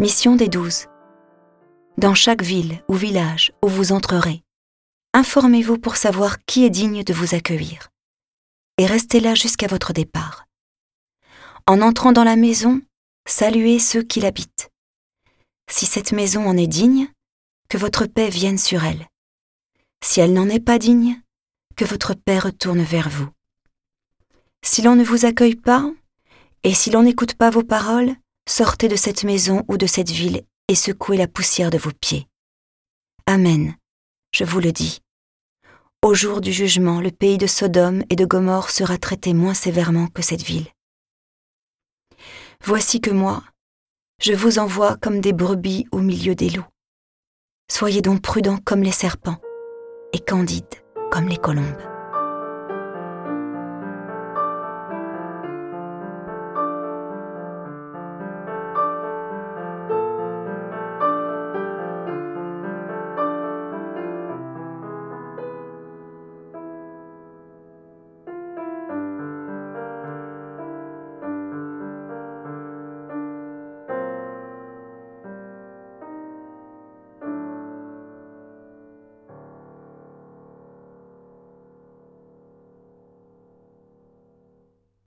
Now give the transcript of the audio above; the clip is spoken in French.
Mission des douze. Dans chaque ville ou village où vous entrerez, informez-vous pour savoir qui est digne de vous accueillir. Et restez là jusqu'à votre départ. En entrant dans la maison, saluez ceux qui l'habitent. Si cette maison en est digne, que votre paix vienne sur elle. Si elle n'en est pas digne, que votre paix retourne vers vous. Si l'on ne vous accueille pas, et si l'on n'écoute pas vos paroles, sortez de cette maison ou de cette ville et secouez la poussière de vos pieds. Amen, je vous le dis. Au jour du jugement, le pays de Sodome et de Gomorre sera traité moins sévèrement que cette ville. Voici que moi, je vous envoie comme des brebis au milieu des loups. Soyez donc prudents comme les serpents et candides comme les colombes.